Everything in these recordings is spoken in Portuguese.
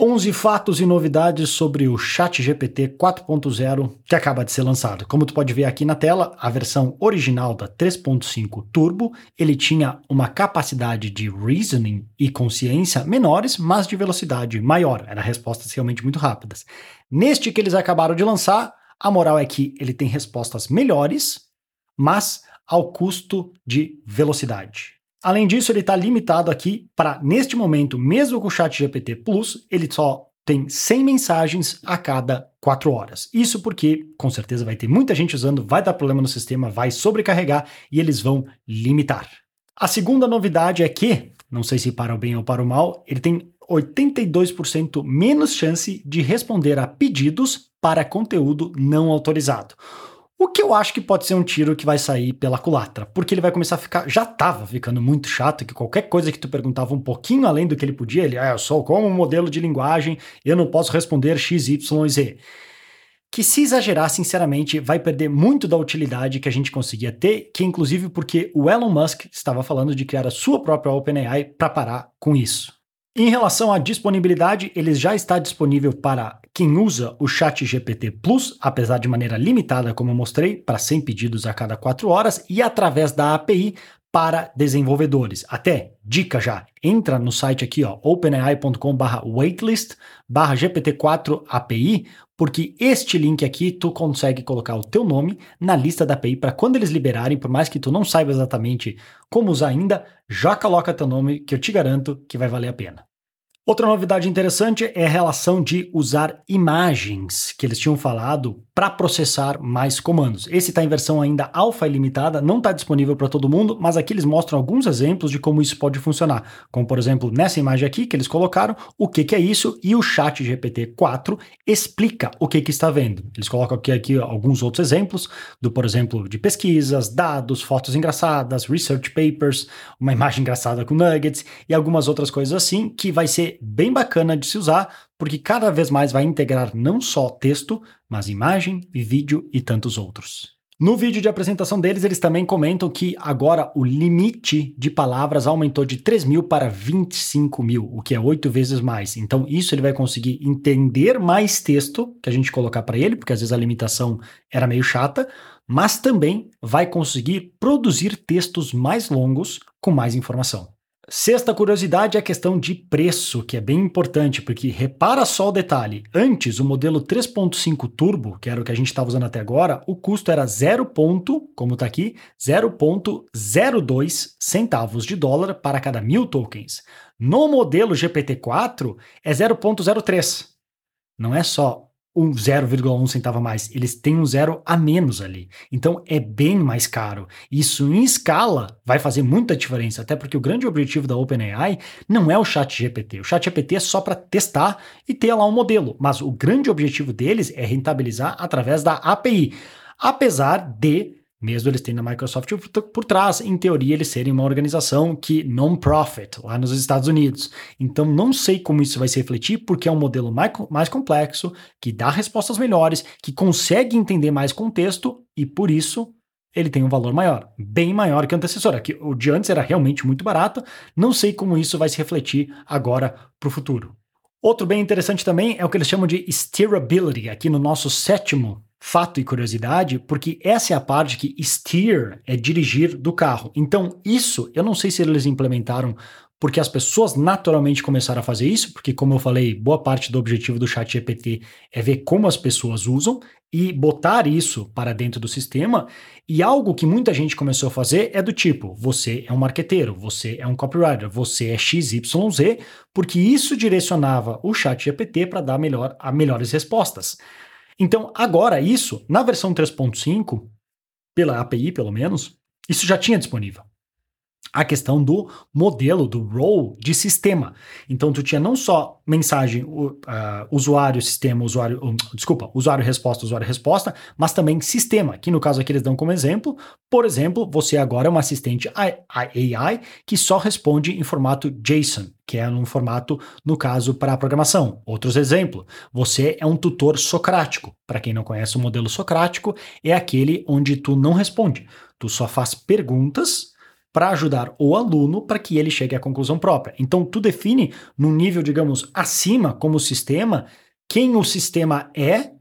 11 fatos e novidades sobre o ChatGPT 4.0 que acaba de ser lançado. Como tu pode ver aqui na tela, a versão original da 3.5 Turbo, ele tinha uma capacidade de reasoning e consciência menores, mas de velocidade maior. Eram respostas realmente muito rápidas. Neste que eles acabaram de lançar, a moral é que ele tem respostas melhores, mas ao custo de velocidade. Além disso, ele está limitado aqui para, neste momento, mesmo com o Chat GPT Plus, ele só tem 100 mensagens a cada 4 horas. Isso porque, com certeza, vai ter muita gente usando, vai dar problema no sistema, vai sobrecarregar e eles vão limitar. A segunda novidade é que, não sei se para o bem ou para o mal, ele tem 82% menos chance de responder a pedidos para conteúdo não autorizado. O que eu acho que pode ser um tiro que vai sair pela culatra, porque ele vai começar a ficar, já estava ficando muito chato, que qualquer coisa que tu perguntava um pouquinho além do que ele podia, ele, ah, eu sou como um modelo de linguagem, eu não posso responder x, y e z. Que se exagerar, sinceramente, vai perder muito da utilidade que a gente conseguia ter, que inclusive porque o Elon Musk estava falando de criar a sua própria OpenAI para parar com isso. Em relação à disponibilidade, ele já está disponível para quem usa o Chat GPT Plus, apesar de maneira limitada, como eu mostrei, para 100 pedidos a cada 4 horas, e através da API para desenvolvedores. Até, dica já, entra no site aqui, ó, openai.com waitlist GPT-4 API, porque este link aqui tu consegue colocar o teu nome na lista da API para quando eles liberarem, por mais que tu não saiba exatamente como usar ainda, já coloca teu nome que eu te garanto que vai valer a pena. Outra novidade interessante é a relação de usar imagens que eles tinham falado para processar mais comandos. Esse está em versão ainda alfa e limitada, não está disponível para todo mundo, mas aqui eles mostram alguns exemplos de como isso pode funcionar. Como, por exemplo, nessa imagem aqui que eles colocaram, o que, que é isso e o chat GPT-4 explica o que, que está vendo. Eles colocam aqui, aqui alguns outros exemplos, do, por exemplo, de pesquisas, dados, fotos engraçadas, research papers, uma imagem engraçada com nuggets e algumas outras coisas assim, que vai ser bem bacana de se usar, porque cada vez mais vai integrar não só texto, mas imagem, vídeo e tantos outros. No vídeo de apresentação deles, eles também comentam que agora o limite de palavras aumentou de 3 mil para 25 mil, o que é oito vezes mais. Então, isso ele vai conseguir entender mais texto que a gente colocar para ele, porque às vezes a limitação era meio chata, mas também vai conseguir produzir textos mais longos com mais informação. Sexta curiosidade é a questão de preço, que é bem importante, porque repara só o detalhe. Antes, o modelo 3.5 Turbo, que era o que a gente estava usando até agora, o custo era 0. como está aqui, 0.02 centavos de dólar para cada mil tokens. No modelo GPT-4 é 0.03. Não é só um 0,1 centavo a mais, eles têm um zero a menos ali. Então é bem mais caro. Isso em escala vai fazer muita diferença, até porque o grande objetivo da OpenAI não é o Chat GPT. O Chat GPT é só para testar e ter lá um modelo, mas o grande objetivo deles é rentabilizar através da API. Apesar de mesmo eles tendo a Microsoft por trás, em teoria eles serem uma organização que non-profit lá nos Estados Unidos. Então não sei como isso vai se refletir, porque é um modelo mais, mais complexo, que dá respostas melhores, que consegue entender mais contexto e por isso ele tem um valor maior, bem maior que o antecessor. Aqui, o de antes era realmente muito barato, não sei como isso vai se refletir agora para o futuro. Outro bem interessante também é o que eles chamam de steerability, aqui no nosso sétimo fato e curiosidade, porque essa é a parte que steer é dirigir do carro. Então, isso eu não sei se eles implementaram porque as pessoas naturalmente começaram a fazer isso, porque, como eu falei, boa parte do objetivo do chat GPT é ver como as pessoas usam e botar isso para dentro do sistema. E algo que muita gente começou a fazer é do tipo: você é um marqueteiro, você é um copywriter, você é XYZ, porque isso direcionava o chat GPT para dar melhor, a melhores respostas. Então, agora isso, na versão 3.5, pela API pelo menos, isso já tinha disponível a questão do modelo, do role de sistema. Então, tu tinha não só mensagem, uh, usuário, sistema, usuário, um, desculpa, usuário, resposta, usuário, resposta, mas também sistema, que no caso aqui eles dão como exemplo. Por exemplo, você agora é uma assistente AI que só responde em formato JSON, que é um formato, no caso, para a programação. Outros exemplos, você é um tutor socrático. Para quem não conhece o modelo socrático, é aquele onde tu não responde. Tu só faz perguntas para ajudar o aluno para que ele chegue à conclusão própria. Então, tu define num nível, digamos, acima como sistema, quem o sistema é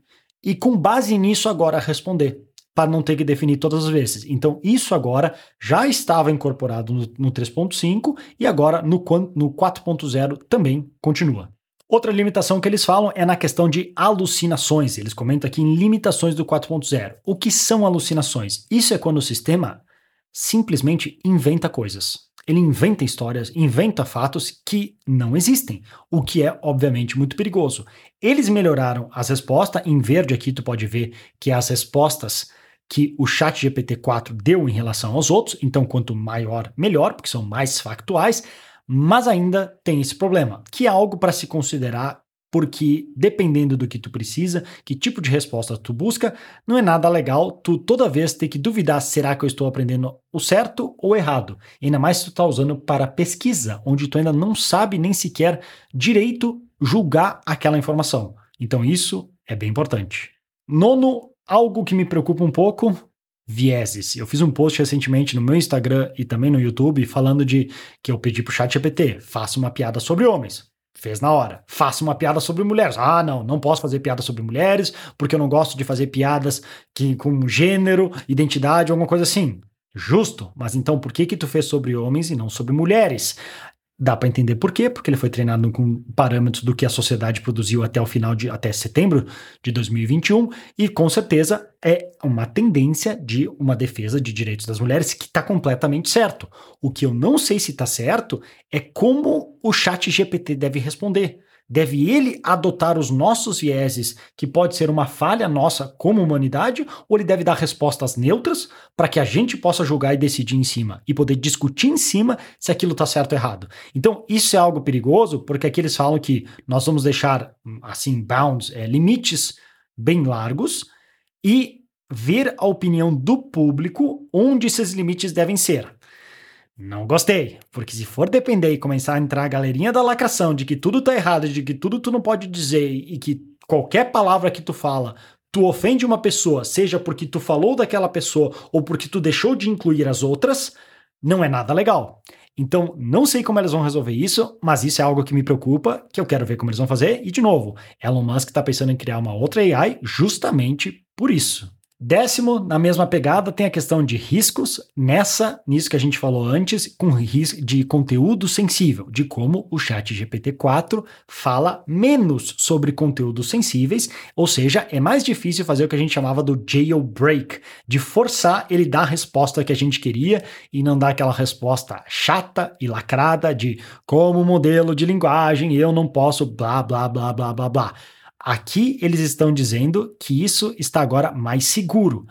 e com base nisso agora responder, para não ter que definir todas as vezes. Então, isso agora já estava incorporado no, no 3.5 e agora no, no 4.0 também continua. Outra limitação que eles falam é na questão de alucinações. Eles comentam aqui em limitações do 4.0. O que são alucinações? Isso é quando o sistema simplesmente inventa coisas. Ele inventa histórias, inventa fatos que não existem, o que é obviamente muito perigoso. Eles melhoraram as respostas, em verde aqui tu pode ver que as respostas que o chat GPT-4 deu em relação aos outros, então quanto maior, melhor, porque são mais factuais, mas ainda tem esse problema, que é algo para se considerar porque dependendo do que tu precisa, que tipo de resposta tu busca, não é nada legal tu toda vez ter que duvidar será que eu estou aprendendo o certo ou errado. Ainda mais se tu está usando para pesquisa, onde tu ainda não sabe nem sequer direito julgar aquela informação. Então isso é bem importante. Nono, algo que me preocupa um pouco, vieses. Eu fiz um post recentemente no meu Instagram e também no YouTube falando de que eu pedi pro chat GPT, faça uma piada sobre homens. Fez na hora. Faça uma piada sobre mulheres. Ah, não, não posso fazer piada sobre mulheres, porque eu não gosto de fazer piadas que, com gênero, identidade, alguma coisa assim. Justo, mas então por que que tu fez sobre homens e não sobre mulheres? Dá para entender por quê, porque ele foi treinado com parâmetros do que a sociedade produziu até o final de até setembro de 2021 e com certeza é uma tendência de uma defesa de direitos das mulheres que está completamente certo. O que eu não sei se está certo é como o chat GPT deve responder. Deve ele adotar os nossos vieses, que pode ser uma falha nossa como humanidade, ou ele deve dar respostas neutras para que a gente possa julgar e decidir em cima e poder discutir em cima se aquilo está certo ou errado? Então, isso é algo perigoso, porque aqui eles falam que nós vamos deixar, assim, bounds, é, limites bem largos e ver a opinião do público onde esses limites devem ser. Não gostei, porque se for depender e começar a entrar a galerinha da lacração de que tudo tá errado, de que tudo tu não pode dizer e que qualquer palavra que tu fala tu ofende uma pessoa, seja porque tu falou daquela pessoa ou porque tu deixou de incluir as outras, não é nada legal. Então, não sei como eles vão resolver isso, mas isso é algo que me preocupa, que eu quero ver como eles vão fazer. E, de novo, Elon Musk está pensando em criar uma outra AI justamente por isso. Décimo, na mesma pegada, tem a questão de riscos, nessa, nisso que a gente falou antes, com risco de conteúdo sensível, de como o chat GPT-4 fala menos sobre conteúdos sensíveis, ou seja, é mais difícil fazer o que a gente chamava do jailbreak, de forçar ele dar a resposta que a gente queria e não dar aquela resposta chata e lacrada de como modelo de linguagem eu não posso blá blá blá blá blá blá. Aqui eles estão dizendo que isso está agora mais seguro.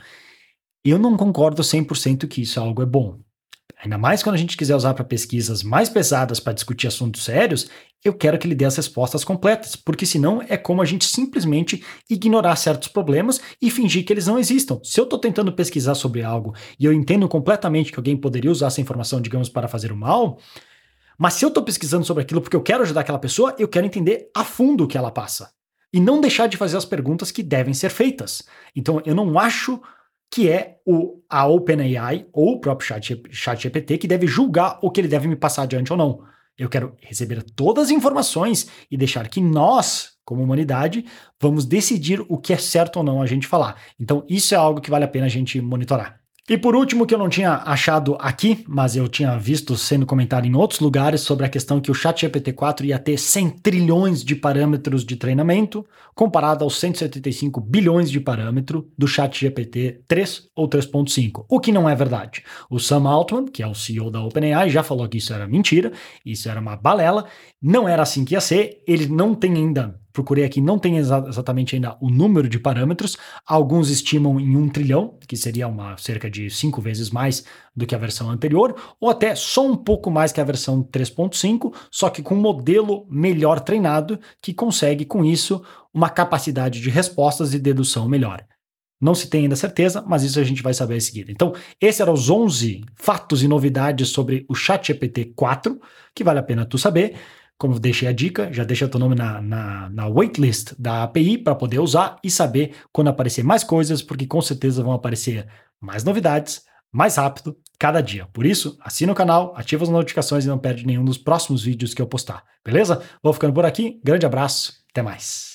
Eu não concordo 100% que isso é algo é bom. Ainda mais quando a gente quiser usar para pesquisas mais pesadas para discutir assuntos sérios, eu quero que ele dê as respostas completas, porque senão é como a gente simplesmente ignorar certos problemas e fingir que eles não existam. Se eu estou tentando pesquisar sobre algo e eu entendo completamente que alguém poderia usar essa informação, digamos, para fazer o mal, mas se eu estou pesquisando sobre aquilo porque eu quero ajudar aquela pessoa, eu quero entender a fundo o que ela passa e não deixar de fazer as perguntas que devem ser feitas. Então, eu não acho que é o, a OpenAI ou o próprio chat, chat que deve julgar o que ele deve me passar adiante ou não. Eu quero receber todas as informações e deixar que nós, como humanidade, vamos decidir o que é certo ou não a gente falar. Então, isso é algo que vale a pena a gente monitorar. E por último, que eu não tinha achado aqui, mas eu tinha visto sendo comentado em outros lugares sobre a questão que o ChatGPT-4 ia ter 100 trilhões de parâmetros de treinamento, comparado aos 175 bilhões de parâmetro do ChatGPT 3 ou 3.5, o que não é verdade. O Sam Altman, que é o CEO da OpenAI, já falou que isso era mentira, isso era uma balela, não era assim que ia ser, ele não tem ainda procurei aqui, não tem exa exatamente ainda o número de parâmetros. Alguns estimam em um trilhão, que seria uma cerca de cinco vezes mais do que a versão anterior, ou até só um pouco mais que a versão 3.5, só que com um modelo melhor treinado que consegue com isso uma capacidade de respostas e dedução melhor. Não se tem ainda certeza, mas isso a gente vai saber em seguida. Então, esses eram os 11 fatos e novidades sobre o ChatGPT 4, que vale a pena tu saber. Como deixei a dica, já deixa teu nome na, na, na waitlist da API para poder usar e saber quando aparecer mais coisas, porque com certeza vão aparecer mais novidades, mais rápido cada dia. Por isso, assina o canal, ativa as notificações e não perde nenhum dos próximos vídeos que eu postar. Beleza? Vou ficando por aqui. Grande abraço. Até mais.